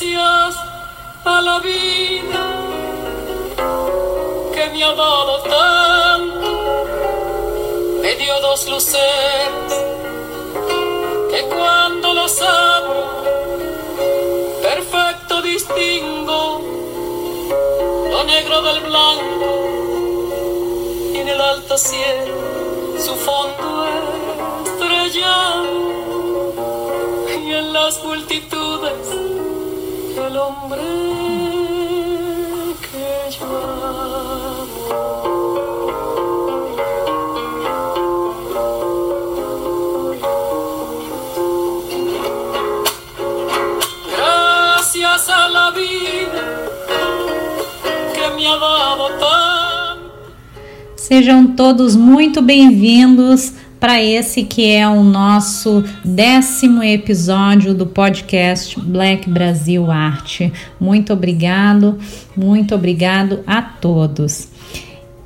Gracias a la vida que me ha dado tanto, me dio dos luceros que cuando los abro, perfecto distingo lo negro del blanco y en el alto cielo su fondo estrellado y en las multitudes el hombre que yo Gracias a la vida que me ha dado tanto. Sejam todos muito bem-vindos para esse que é o nosso décimo episódio do podcast Black Brasil Arte. Muito obrigado, muito obrigado a todos.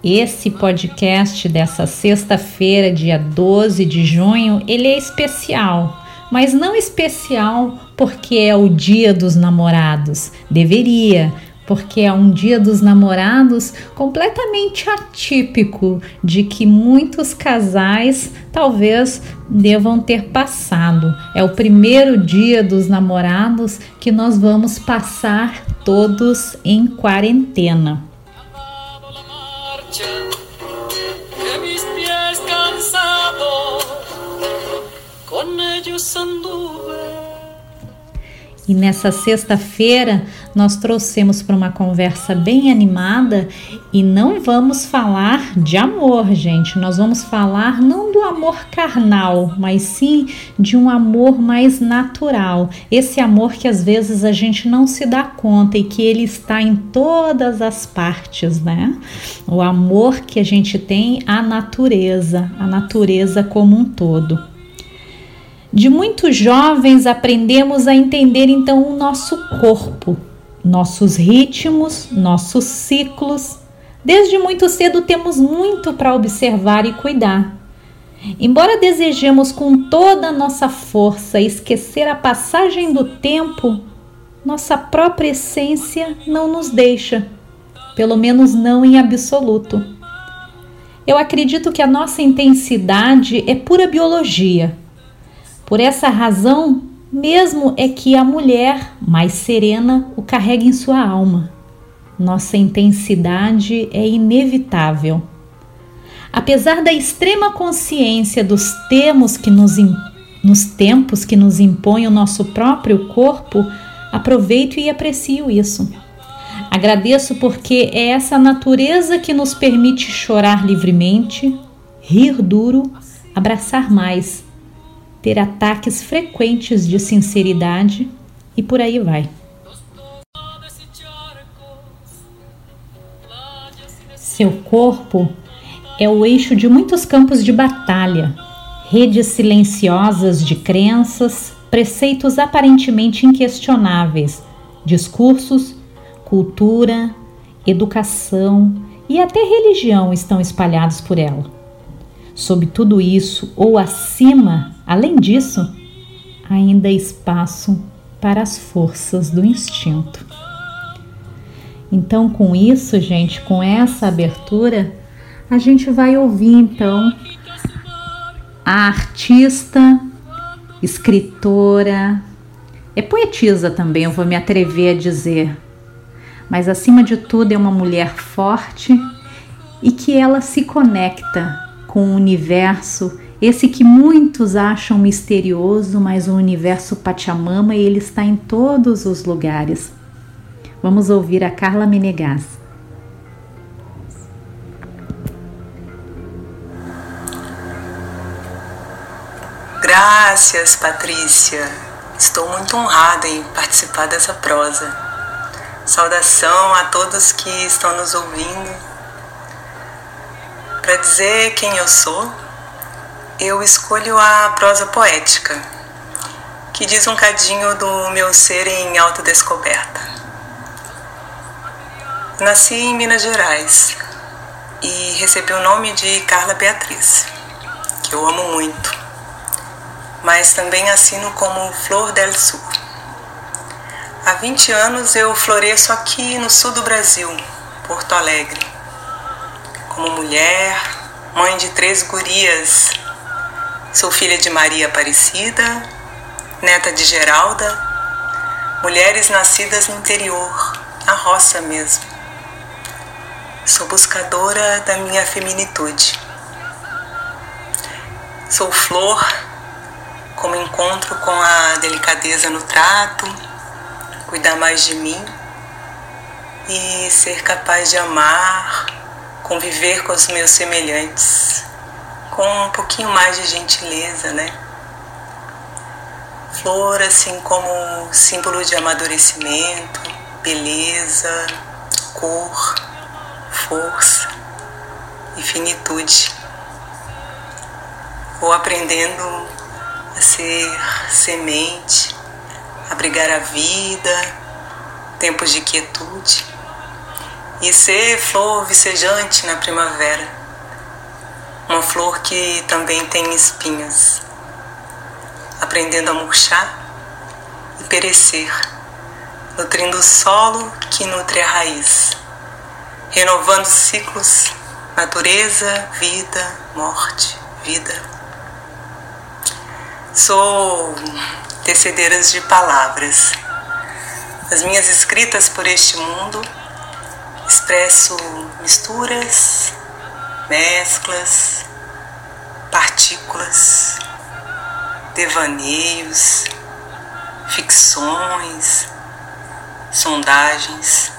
Esse podcast dessa sexta-feira, dia 12 de junho, ele é especial, mas não especial porque é o dia dos namorados. Deveria, porque é um dia dos namorados completamente atípico de que muitos casais talvez devam ter passado. É o primeiro dia dos namorados que nós vamos passar todos em quarentena. ellos anduve. E nessa sexta-feira nós trouxemos para uma conversa bem animada e não vamos falar de amor, gente. Nós vamos falar não do amor carnal, mas sim de um amor mais natural. Esse amor que às vezes a gente não se dá conta e que ele está em todas as partes, né? O amor que a gente tem à natureza, a natureza como um todo. De muito jovens aprendemos a entender então o nosso corpo, nossos ritmos, nossos ciclos. Desde muito cedo temos muito para observar e cuidar. Embora desejemos com toda a nossa força esquecer a passagem do tempo, nossa própria essência não nos deixa, pelo menos não em absoluto. Eu acredito que a nossa intensidade é pura biologia por essa razão, mesmo é que a mulher mais serena o carrega em sua alma. Nossa intensidade é inevitável. Apesar da extrema consciência dos termos que nos, nos tempos que nos impõe o nosso próprio corpo, aproveito e aprecio isso. Agradeço porque é essa natureza que nos permite chorar livremente, rir duro, abraçar mais ter ataques frequentes de sinceridade e por aí vai. Seu corpo é o eixo de muitos campos de batalha, redes silenciosas de crenças, preceitos aparentemente inquestionáveis, discursos, cultura, educação e até religião estão espalhados por ela. Sob tudo isso, ou acima Além disso, ainda há espaço para as forças do instinto. Então, com isso, gente, com essa abertura, a gente vai ouvir então a artista, escritora, é poetisa também, eu vou me atrever a dizer, mas acima de tudo é uma mulher forte e que ela se conecta com o universo esse que muitos acham misterioso, mas o universo Pachamama ele está em todos os lugares. Vamos ouvir a Carla Menegas. Graças, Patrícia. Estou muito honrada em participar dessa prosa. Saudação a todos que estão nos ouvindo. Para dizer quem eu sou, eu escolho a prosa poética, que diz um cadinho do meu ser em autodescoberta. Nasci em Minas Gerais e recebi o nome de Carla Beatriz, que eu amo muito, mas também assino como Flor del Sul. Há 20 anos eu floresço aqui no sul do Brasil, Porto Alegre. Como mulher, mãe de três gurias, sou filha de Maria Aparecida, neta de Geralda, mulheres nascidas no interior, na roça mesmo. Sou buscadora da minha feminitude. Sou flor, como encontro com a delicadeza no trato, cuidar mais de mim e ser capaz de amar, conviver com os meus semelhantes com um pouquinho mais de gentileza, né? Flor, assim como símbolo de amadurecimento, beleza, cor, força e finitude. Vou aprendendo a ser semente, abrigar a vida, tempos de quietude e ser flor vicejante na primavera, uma flor que também tem espinhos, aprendendo a murchar e perecer, nutrindo o solo que nutre a raiz, renovando ciclos, natureza, vida, morte, vida. Sou tecedeiras de palavras. As minhas escritas por este mundo expresso misturas, mesclas, partículas, devaneios, ficções, sondagens,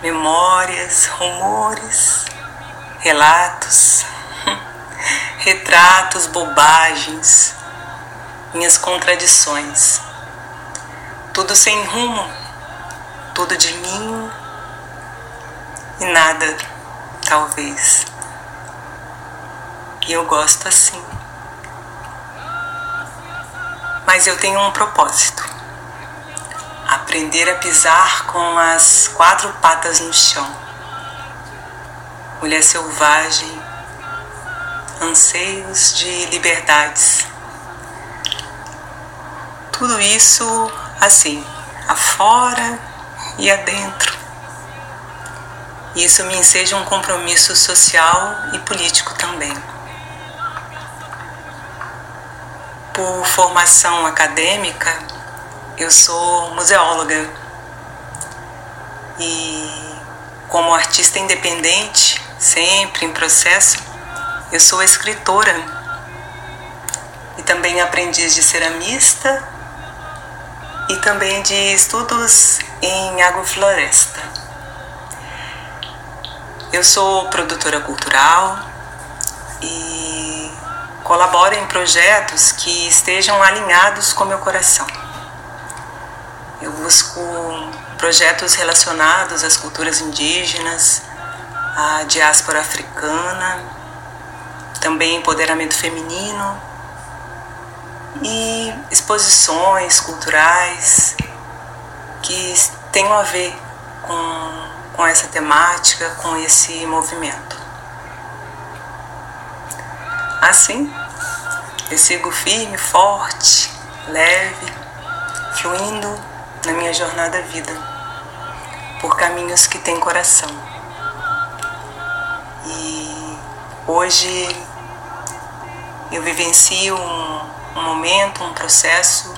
memórias, rumores, relatos, retratos, bobagens minhas contradições. Tudo sem rumo, tudo de mim e nada, talvez. E eu gosto assim. Mas eu tenho um propósito: aprender a pisar com as quatro patas no chão. Mulher selvagem, anseios de liberdades tudo isso assim, afora e adentro. Isso me enseja um compromisso social e político também. Por formação acadêmica, eu sou museóloga e, como artista independente, sempre em processo, eu sou escritora e também aprendiz de ceramista e também de estudos em agrofloresta. Eu sou produtora cultural e colaboro em projetos que estejam alinhados com meu coração. Eu busco projetos relacionados às culturas indígenas, à diáspora africana, também empoderamento feminino e exposições culturais que tenham a ver com, com essa temática, com esse movimento. Assim, eu sigo firme, forte, leve, fluindo na minha jornada vida, por caminhos que têm coração. E hoje eu vivencio um um momento, um processo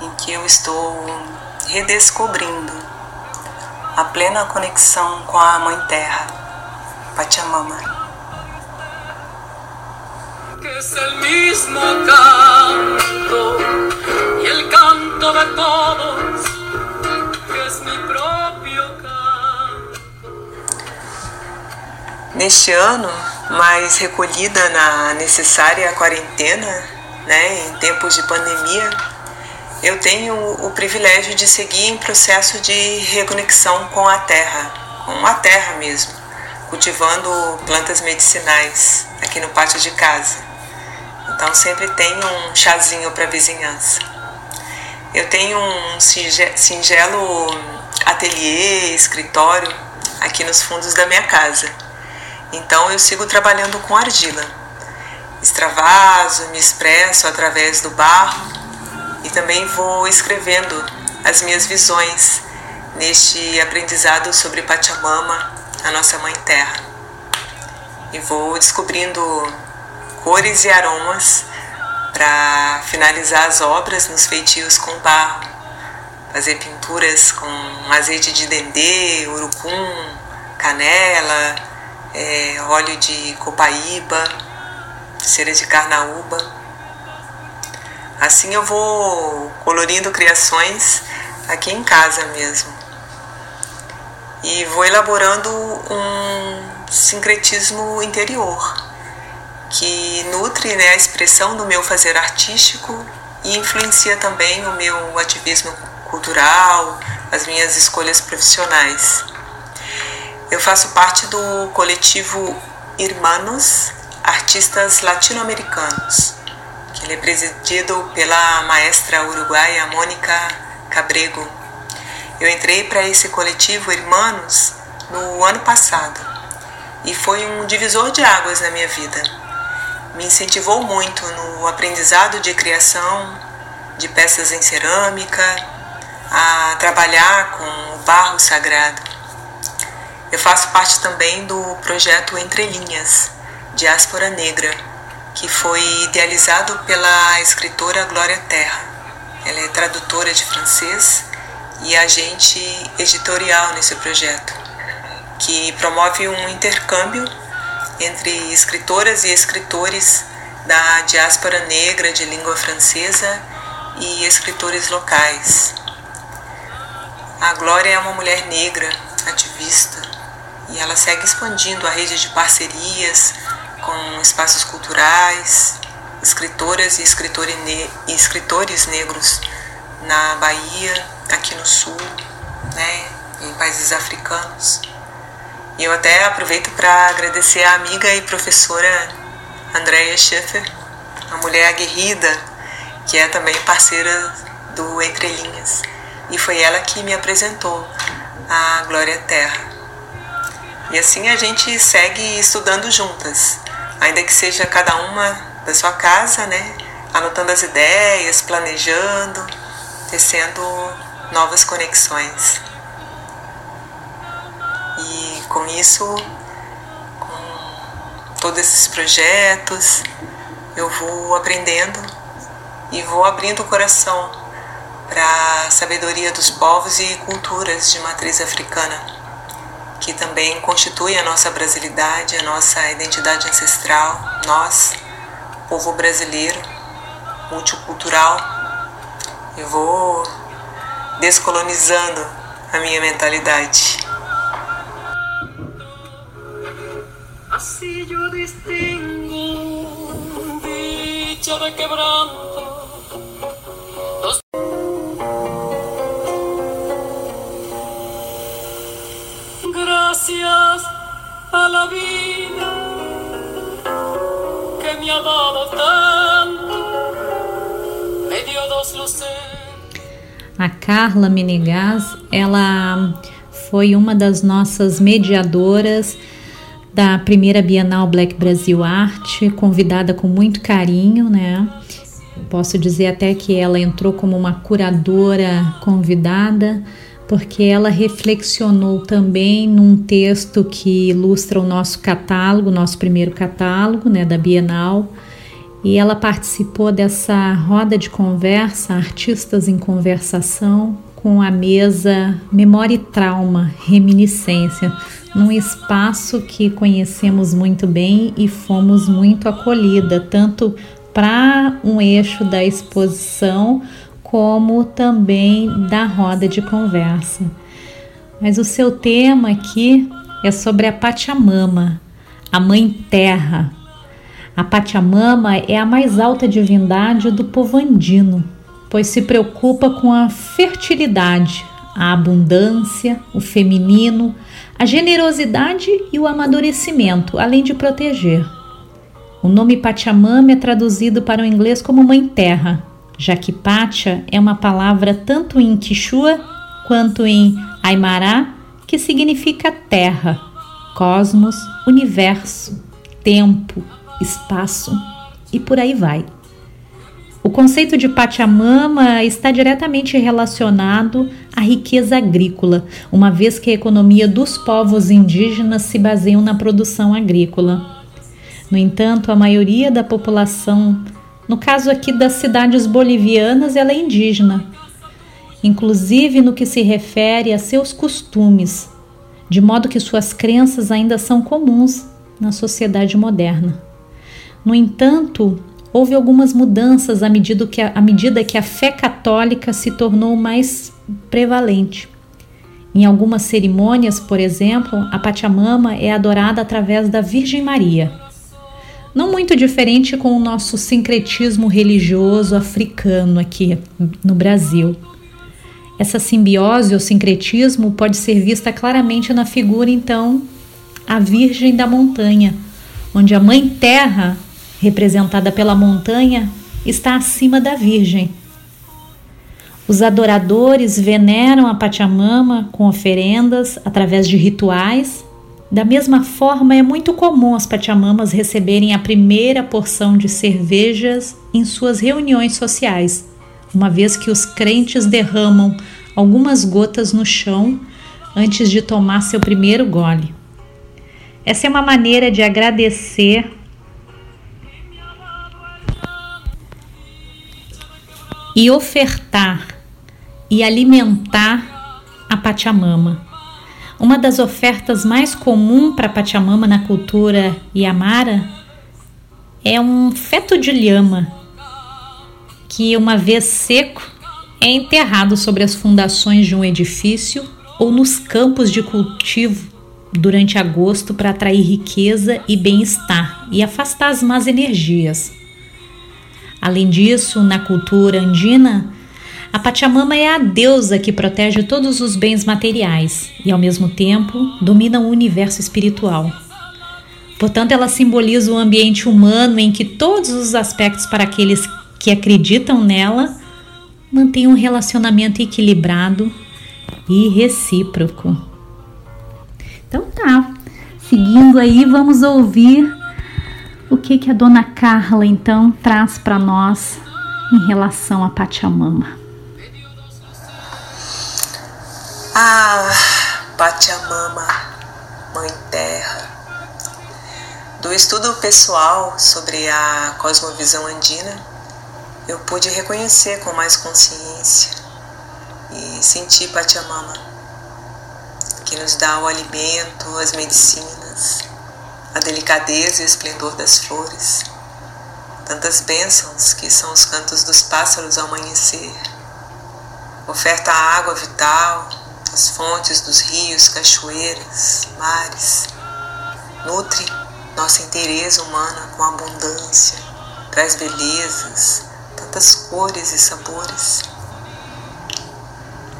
em que eu estou redescobrindo a plena conexão com a Mãe Terra, Pachamama. Es el mismo canto y el canto de todos, es mi propio canto. Neste ano, mais recolhida na necessária quarentena, né, em tempos de pandemia, eu tenho o privilégio de seguir em processo de reconexão com a terra, com a terra mesmo, cultivando plantas medicinais aqui no pátio de casa. Então sempre tenho um chazinho para vizinhança. Eu tenho um singelo ateliê, escritório aqui nos fundos da minha casa. Então eu sigo trabalhando com argila extravaso, me expresso através do barro e também vou escrevendo as minhas visões neste aprendizado sobre Pachamama, a nossa Mãe Terra. E vou descobrindo cores e aromas para finalizar as obras nos feitios com barro, fazer pinturas com azeite de dendê, urucum, canela, é, óleo de copaíba, cera de carnaúba. Assim eu vou colorindo criações aqui em casa mesmo. E vou elaborando um sincretismo interior que nutre né, a expressão do meu fazer artístico e influencia também o meu ativismo cultural, as minhas escolhas profissionais. Eu faço parte do coletivo Irmãos Artistas Latino-Americanos, que ele é presidido pela maestra uruguaia Mônica Cabrego. Eu entrei para esse coletivo Irmãos no ano passado e foi um divisor de águas na minha vida. Me incentivou muito no aprendizado de criação de peças em cerâmica, a trabalhar com o barro sagrado. Eu faço parte também do projeto Entre Linhas, Diáspora Negra, que foi idealizado pela escritora Glória Terra. Ela é tradutora de francês e agente editorial nesse projeto, que promove um intercâmbio entre escritoras e escritores da diáspora negra de língua francesa e escritores locais. A Glória é uma mulher negra, ativista, e ela segue expandindo a rede de parcerias com espaços culturais, escritoras e, e escritores negros na Bahia, aqui no Sul, né, em países africanos. E eu até aproveito para agradecer a amiga e professora Andrea Schiffer, uma mulher aguerrida, que é também parceira do Entre Linhas. E foi ela que me apresentou a Glória Terra. E assim a gente segue estudando juntas, ainda que seja cada uma da sua casa, né? Anotando as ideias, planejando, tecendo novas conexões. Com isso, com todos esses projetos, eu vou aprendendo e vou abrindo o coração para a sabedoria dos povos e culturas de matriz africana que também constitui a nossa brasilidade, a nossa identidade ancestral, nós, povo brasileiro, multicultural. Eu vou descolonizando a minha mentalidade. De quebranto gracias a la vida que me ha dado tanto, me dio dos luces. A Carla Menegas, ela foi uma das nossas mediadoras da primeira Bienal Black Brasil Arte, convidada com muito carinho, né? Posso dizer até que ela entrou como uma curadora convidada porque ela reflexionou também num texto que ilustra o nosso catálogo, nosso primeiro catálogo, né, da Bienal, e ela participou dessa roda de conversa, artistas em conversação, com a mesa Memória e Trauma, Reminiscência, num espaço que conhecemos muito bem e fomos muito acolhida, tanto para um eixo da exposição como também da roda de conversa. Mas o seu tema aqui é sobre a Pachamama, a Mãe Terra. A Pachamama é a mais alta divindade do povo andino, pois se preocupa com a fertilidade, a abundância, o feminino, a generosidade e o amadurecimento, além de proteger. O nome Pachamama é traduzido para o inglês como Mãe Terra, já que Pacha é uma palavra tanto em Quichua quanto em Aymara, que significa terra, cosmos, universo, tempo, espaço e por aí vai. O conceito de Pachamama está diretamente relacionado à riqueza agrícola, uma vez que a economia dos povos indígenas se baseia na produção agrícola. No entanto, a maioria da população, no caso aqui das cidades bolivianas, ela é indígena, inclusive no que se refere a seus costumes, de modo que suas crenças ainda são comuns na sociedade moderna. No entanto, houve algumas mudanças à medida que a, à medida que a fé católica se tornou mais prevalente. Em algumas cerimônias, por exemplo, a Pachamama é adorada através da Virgem Maria. Não muito diferente com o nosso sincretismo religioso africano aqui no Brasil. Essa simbiose ou sincretismo pode ser vista claramente na figura, então, a Virgem da Montanha, onde a Mãe Terra representada pela montanha, está acima da Virgem. Os adoradores veneram a Pachamama com oferendas através de rituais. Da mesma forma, é muito comum as Pachamamas receberem a primeira porção de cervejas em suas reuniões sociais, uma vez que os crentes derramam algumas gotas no chão antes de tomar seu primeiro gole. Essa é uma maneira de agradecer e ofertar e alimentar a Pachamama. Uma das ofertas mais comuns para Pachamama na cultura Yamara é um feto de lhama, que uma vez seco é enterrado sobre as fundações de um edifício ou nos campos de cultivo durante agosto para atrair riqueza e bem-estar e afastar as más energias. Além disso, na cultura andina, a Pachamama é a deusa que protege todos os bens materiais e, ao mesmo tempo, domina o universo espiritual. Portanto, ela simboliza o ambiente humano em que todos os aspectos para aqueles que acreditam nela mantêm um relacionamento equilibrado e recíproco. Então tá, seguindo aí, vamos ouvir o que, que a dona Carla então traz para nós em relação a Pachamama? Ah, Pachamama, Mãe Terra. Do estudo pessoal sobre a cosmovisão andina, eu pude reconhecer com mais consciência e sentir Pachamama, que nos dá o alimento, as medicinas, a delicadeza e o esplendor das flores, tantas bênçãos que são os cantos dos pássaros ao amanhecer. Oferta a água vital, as fontes dos rios, cachoeiras, mares. Nutre nossa inteireza humana com abundância, traz belezas, tantas cores e sabores.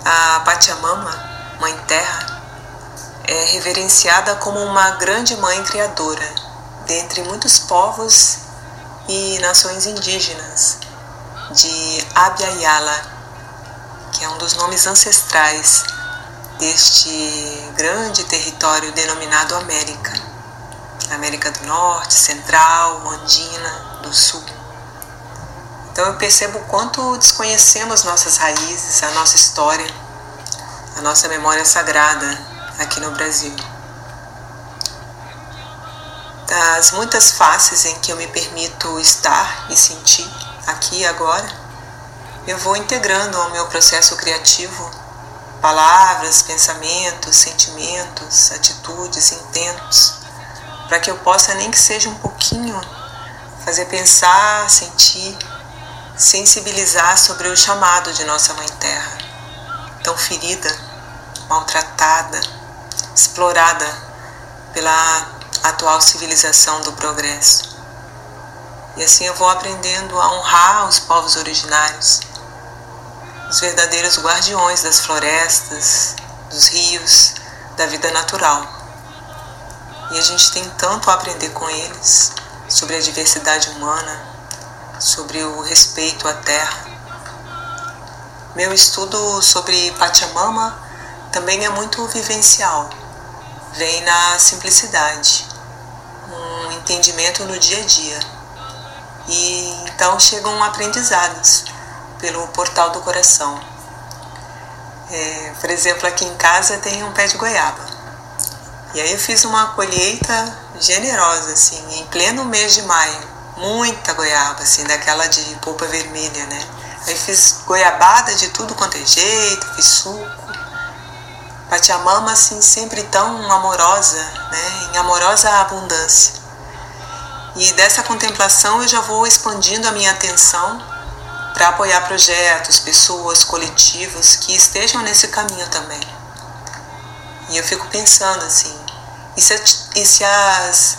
A Pachamama, Mãe Terra, é reverenciada como uma grande mãe criadora dentre muitos povos e nações indígenas de Abya que é um dos nomes ancestrais deste grande território denominado América, América do Norte, Central, Andina, do Sul. Então eu percebo o quanto desconhecemos nossas raízes, a nossa história, a nossa memória sagrada aqui no Brasil. Das muitas faces em que eu me permito estar e sentir aqui e agora, eu vou integrando ao meu processo criativo palavras, pensamentos, sentimentos, atitudes, intentos, para que eu possa, nem que seja um pouquinho, fazer pensar, sentir, sensibilizar sobre o chamado de nossa Mãe Terra, tão ferida, maltratada, explorada pela atual civilização do progresso. E assim eu vou aprendendo a honrar os povos originários, os verdadeiros guardiões das florestas, dos rios, da vida natural. E a gente tem tanto a aprender com eles sobre a diversidade humana, sobre o respeito à terra. Meu estudo sobre Pachamama também é muito vivencial vem na simplicidade, um entendimento no dia a dia. E então chegam aprendizados pelo portal do coração. É, por exemplo, aqui em casa tem um pé de goiaba. E aí eu fiz uma colheita generosa, assim, em pleno mês de maio. Muita goiaba, assim, daquela de polpa vermelha, né? Aí fiz goiabada de tudo quanto é jeito, fiz suco. Pachamama, assim, sempre tão amorosa, né? Em amorosa abundância. E dessa contemplação eu já vou expandindo a minha atenção para apoiar projetos, pessoas, coletivos que estejam nesse caminho também. E eu fico pensando assim, e se, e se as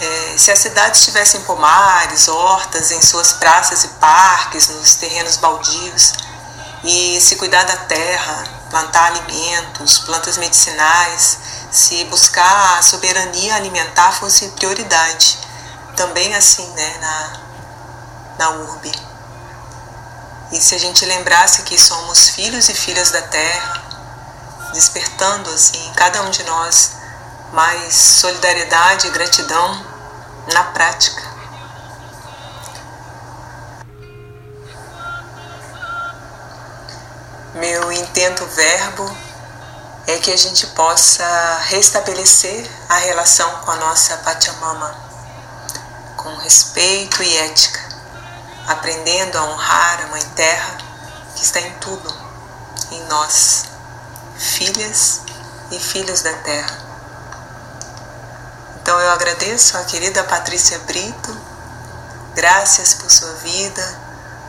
é, se as cidades tivessem pomares, hortas em suas praças e parques, nos terrenos baldios, e se cuidar da terra, plantar alimentos, plantas medicinais, se buscar a soberania alimentar fosse prioridade, também assim, né, na, na urbe. E se a gente lembrasse que somos filhos e filhas da terra, despertando assim, cada um de nós, mais solidariedade e gratidão na prática. Meu intento verbo é que a gente possa restabelecer a relação com a nossa Pachamama, com respeito e ética, aprendendo a honrar a Mãe Terra que está em tudo, em nós, filhas e filhos da Terra. Então eu agradeço a querida Patrícia Brito, graças por sua vida,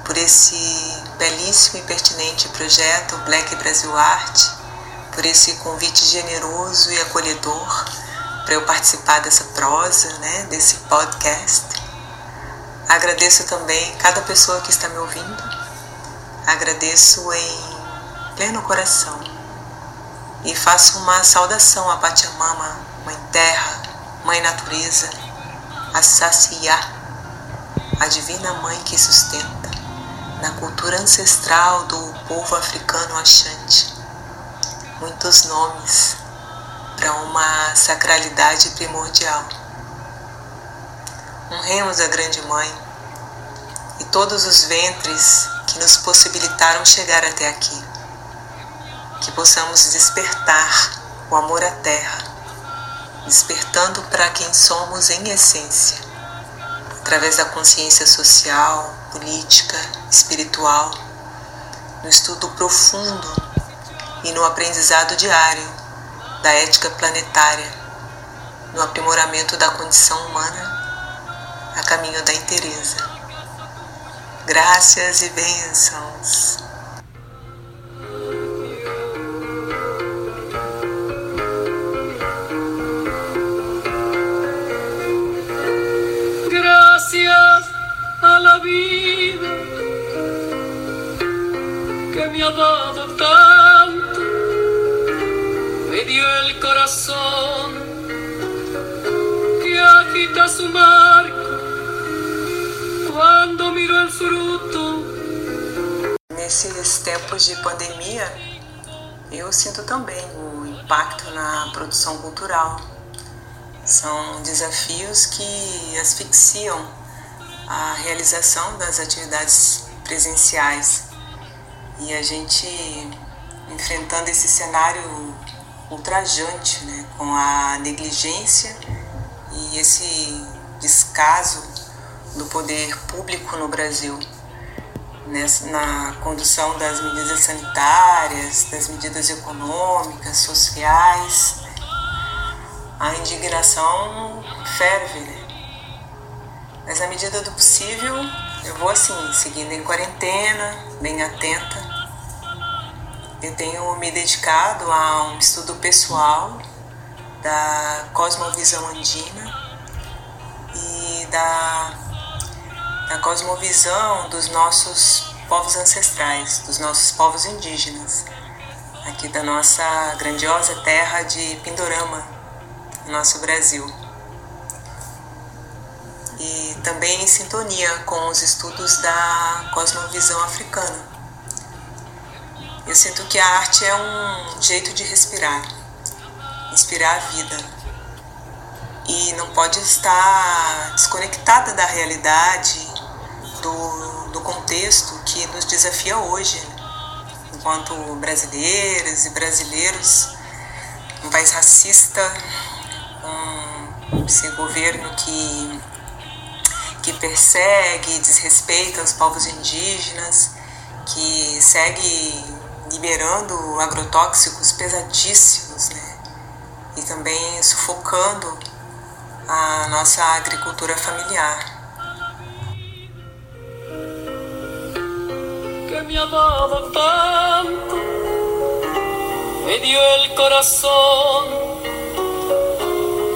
por esse belíssimo e pertinente projeto Black Brasil Art, por esse convite generoso e acolhedor para eu participar dessa prosa, né, desse podcast. Agradeço também cada pessoa que está me ouvindo. Agradeço em pleno coração e faço uma saudação à Pachamama, Mãe Terra, Mãe Natureza, a Saciá, a divina mãe que sustenta, na cultura ancestral do povo africano Axante. Muitos nomes para uma sacralidade primordial. Honremos a Grande Mãe e todos os ventres que nos possibilitaram chegar até aqui. Que possamos despertar o amor à terra despertando para quem somos em essência, através da consciência social, política, espiritual, no estudo profundo e no aprendizado diário da ética planetária, no aprimoramento da condição humana a caminho da inteireza. Graças e bênçãos. Ha dado tanto, me dio el corazón que agita su marco quando miro el fruto. Nesses tempos de pandemia, eu sinto também o impacto na produção cultural. São desafios que asfixiam a realização das atividades presenciais e a gente enfrentando esse cenário ultrajante, né, com a negligência e esse descaso do poder público no Brasil nessa, na condução das medidas sanitárias, das medidas econômicas, sociais. A indignação ferve, né? Mas à medida do possível, eu vou assim, seguindo em quarentena, bem atenta. Eu tenho me dedicado a um estudo pessoal da cosmovisão andina e da, da cosmovisão dos nossos povos ancestrais, dos nossos povos indígenas, aqui da nossa grandiosa terra de Pindorama, nosso Brasil e também em sintonia com os estudos da cosmovisão africana. Eu sinto que a arte é um jeito de respirar, inspirar a vida e não pode estar desconectada da realidade do, do contexto que nos desafia hoje, enquanto brasileiras e brasileiros, um país racista, com esse governo que, que persegue, desrespeita os povos indígenas, que segue liberando agrotóxicos pesadíssimos, né? E também sufocando a nossa agricultura familiar. Que me dado tanto, me dio el corazón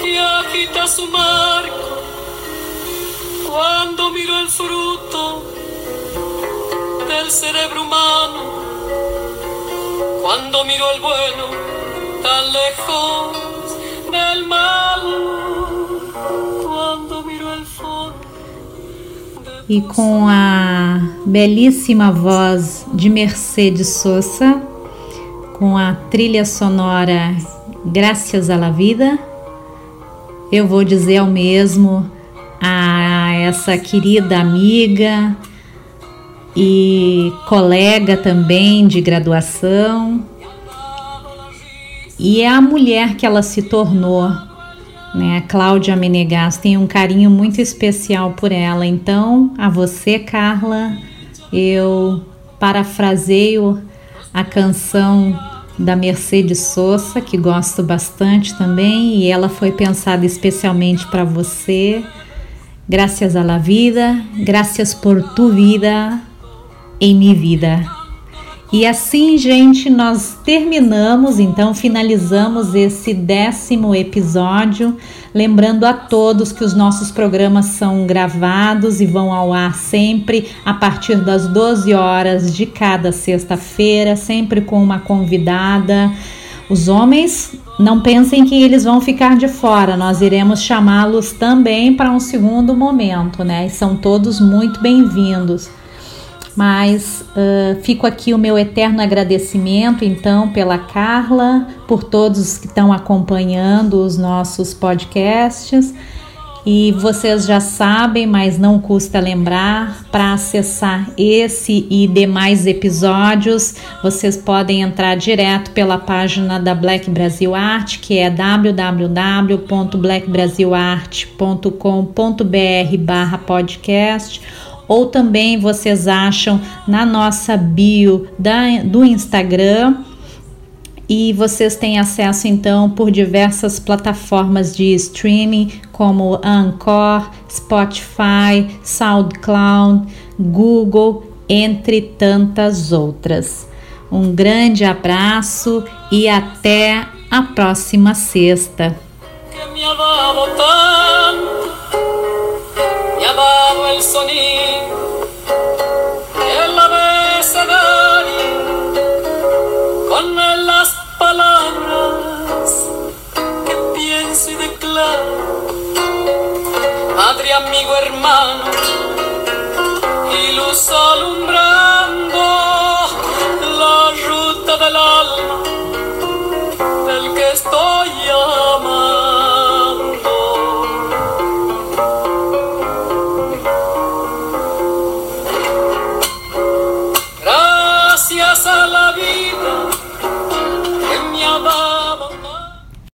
que agita su marco cuando miro el fruto del cerebro humano, cuando miro el bueno tan lejos del mal. e com a belíssima voz de Mercedes Sosa, com a trilha sonora Graças à la Vida, eu vou dizer o mesmo a essa querida amiga e colega também de graduação, e é a mulher que ela se tornou né? A Cláudia Menegas tem um carinho muito especial por ela. Então, a você, Carla, eu parafraseio a canção da Mercedes Sosa, que gosto bastante também, e ela foi pensada especialmente para você. Graças a la vida, graças por tu vida em minha vida. E assim, gente, nós terminamos, então finalizamos esse décimo episódio. Lembrando a todos que os nossos programas são gravados e vão ao ar sempre a partir das 12 horas de cada sexta-feira, sempre com uma convidada. Os homens não pensem que eles vão ficar de fora, nós iremos chamá-los também para um segundo momento, né? E são todos muito bem-vindos. Mas uh, fico aqui o meu eterno agradecimento, então, pela Carla, por todos que estão acompanhando os nossos podcasts. E vocês já sabem, mas não custa lembrar, para acessar esse e demais episódios, vocês podem entrar direto pela página da Black Brasil Art, que é www.blackbrasilart.com.br/podcast ou também vocês acham na nossa bio da, do Instagram. E vocês têm acesso então por diversas plataformas de streaming como Anchor, Spotify, SoundCloud, Google, entre tantas outras. Um grande abraço e até a próxima sexta. isla, padre, amigo, hermano, y luz alumbrando la ruta del alma del que estoy